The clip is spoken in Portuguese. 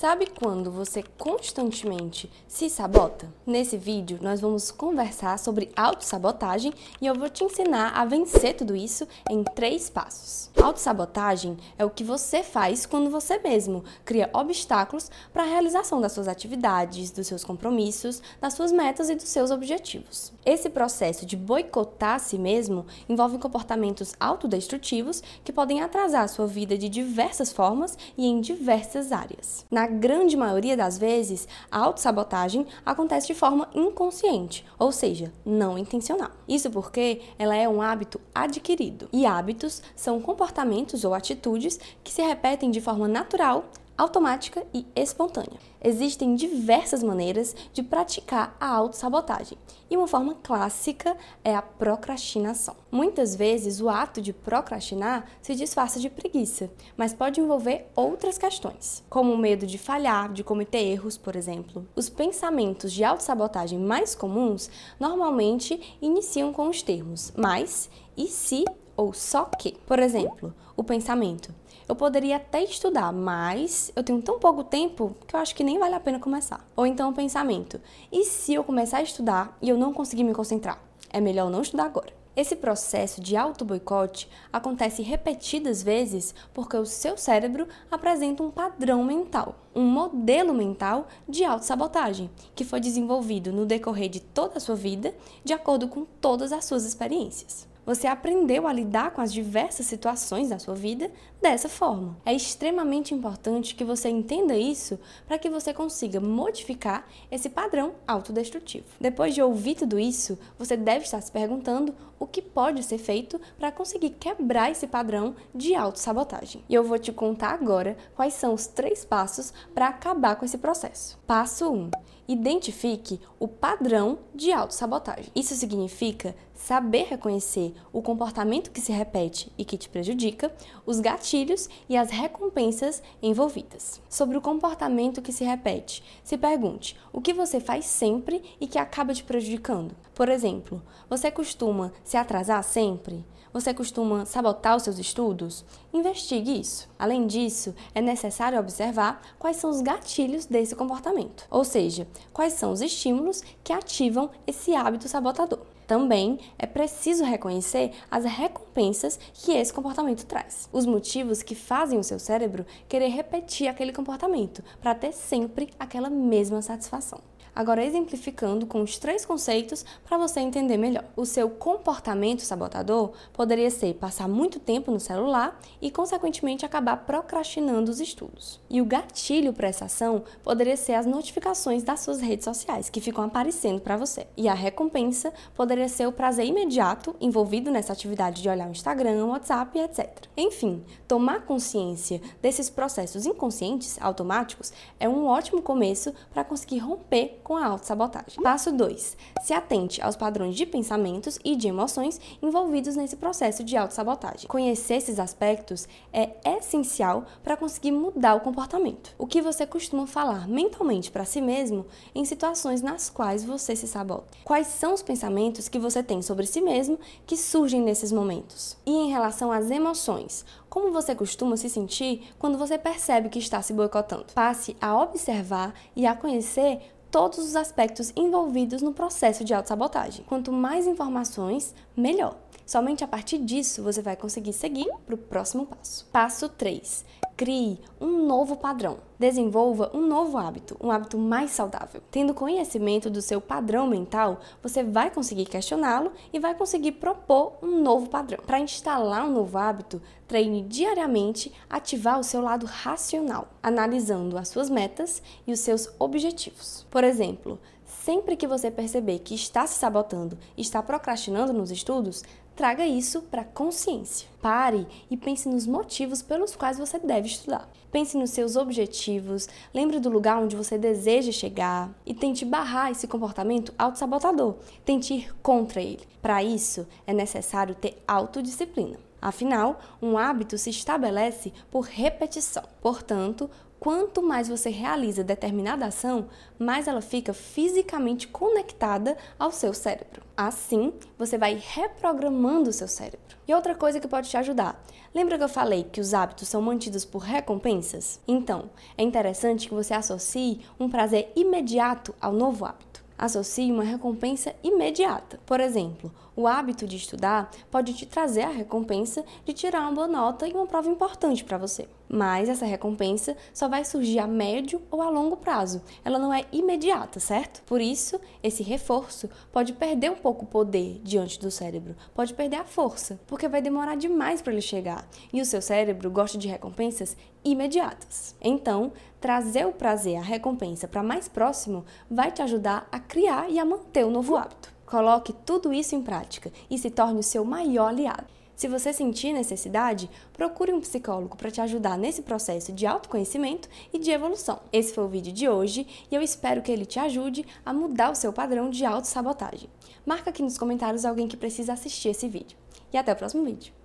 Sabe quando você constantemente se sabota? Nesse vídeo nós vamos conversar sobre autossabotagem e eu vou te ensinar a vencer tudo isso em três passos. Autossabotagem é o que você faz quando você mesmo cria obstáculos para a realização das suas atividades, dos seus compromissos, das suas metas e dos seus objetivos. Esse processo de boicotar a si mesmo envolve comportamentos autodestrutivos que podem atrasar a sua vida de diversas formas e em diversas áreas. Na grande maioria das vezes, a autossabotagem acontece de forma inconsciente, ou seja, não intencional. Isso porque ela é um hábito adquirido. E hábitos são comportamentos ou atitudes que se repetem de forma natural automática e espontânea. Existem diversas maneiras de praticar a autossabotagem, e uma forma clássica é a procrastinação. Muitas vezes o ato de procrastinar se disfarça de preguiça, mas pode envolver outras questões, como o medo de falhar, de cometer erros, por exemplo. Os pensamentos de autossabotagem mais comuns normalmente iniciam com os termos mas, e se ou só que. Por exemplo, o pensamento: eu poderia até estudar, mas eu tenho tão pouco tempo que eu acho que nem vale a pena começar. Ou então o pensamento: e se eu começar a estudar e eu não conseguir me concentrar? É melhor não estudar agora. Esse processo de auto-boicote acontece repetidas vezes porque o seu cérebro apresenta um padrão mental, um modelo mental de autossabotagem, que foi desenvolvido no decorrer de toda a sua vida, de acordo com todas as suas experiências. Você aprendeu a lidar com as diversas situações da sua vida dessa forma. É extremamente importante que você entenda isso para que você consiga modificar esse padrão autodestrutivo. Depois de ouvir tudo isso, você deve estar se perguntando o que pode ser feito para conseguir quebrar esse padrão de autossabotagem. E eu vou te contar agora quais são os três passos para acabar com esse processo. Passo 1. Um, identifique o padrão de autossabotagem. Isso significa saber reconhecer o comportamento que se repete e que te prejudica, os gatilhos e as recompensas envolvidas. Sobre o comportamento que se repete, se pergunte o que você faz sempre e que acaba te prejudicando. Por exemplo, você costuma se atrasar sempre? Você costuma sabotar os seus estudos? Investigue isso. Além disso, é necessário observar quais são os gatilhos desse comportamento, ou seja, quais são os estímulos que ativam esse hábito sabotador. Também é preciso reconhecer as recompensas que esse comportamento traz, os motivos que fazem o seu cérebro querer repetir aquele comportamento para ter sempre aquela mesma satisfação. Agora, exemplificando com os três conceitos para você entender melhor. O seu comportamento sabotador poderia ser passar muito tempo no celular e, consequentemente, acabar procrastinando os estudos. E o gatilho para essa ação poderia ser as notificações das suas redes sociais que ficam aparecendo para você. E a recompensa poderia ser o prazer imediato envolvido nessa atividade de olhar o Instagram, o WhatsApp, etc. Enfim, tomar consciência desses processos inconscientes automáticos é um ótimo começo para conseguir romper com a autossabotagem. Passo 2. Se atente aos padrões de pensamentos e de emoções envolvidos nesse processo de autossabotagem. Conhecer esses aspectos é essencial para conseguir mudar o comportamento. O que você costuma falar mentalmente para si mesmo em situações nas quais você se sabota? Quais são os pensamentos que você tem sobre si mesmo que surgem nesses momentos? E em relação às emoções, como você costuma se sentir quando você percebe que está se boicotando? Passe a observar e a conhecer todos os aspectos envolvidos no processo de autossabotagem. Quanto mais informações, melhor. Somente a partir disso você vai conseguir seguir para o próximo passo. Passo 3. Crie um novo padrão. Desenvolva um novo hábito, um hábito mais saudável. Tendo conhecimento do seu padrão mental, você vai conseguir questioná-lo e vai conseguir propor um novo padrão. Para instalar um novo hábito, treine diariamente ativar o seu lado racional, analisando as suas metas e os seus objetivos. Por exemplo, sempre que você perceber que está se sabotando está procrastinando nos estudos, traga isso para consciência. Pare e pense nos motivos pelos quais você deve estudar. Pense nos seus objetivos, lembre do lugar onde você deseja chegar e tente barrar esse comportamento autossabotador. Tente ir contra ele. Para isso, é necessário ter autodisciplina. Afinal, um hábito se estabelece por repetição. Portanto, quanto mais você realiza determinada ação, mais ela fica fisicamente conectada ao seu cérebro. Assim, você vai reprogramando o seu cérebro. E outra coisa que pode te ajudar. Lembra que eu falei que os hábitos são mantidos por recompensas? Então, é interessante que você associe um prazer imediato ao novo hábito associe uma recompensa imediata. Por exemplo, o hábito de estudar pode te trazer a recompensa de tirar uma boa nota em uma prova importante para você. Mas essa recompensa só vai surgir a médio ou a longo prazo. Ela não é imediata, certo? Por isso, esse reforço pode perder um pouco o poder diante do cérebro, pode perder a força, porque vai demorar demais para ele chegar. E o seu cérebro gosta de recompensas imediatas. Então, trazer o prazer, a recompensa para mais próximo vai te ajudar a criar e a manter o novo hábito. Coloque tudo isso em prática e se torne o seu maior aliado. Se você sentir necessidade, procure um psicólogo para te ajudar nesse processo de autoconhecimento e de evolução. Esse foi o vídeo de hoje e eu espero que ele te ajude a mudar o seu padrão de autossabotagem. Marca aqui nos comentários alguém que precisa assistir esse vídeo. E até o próximo vídeo.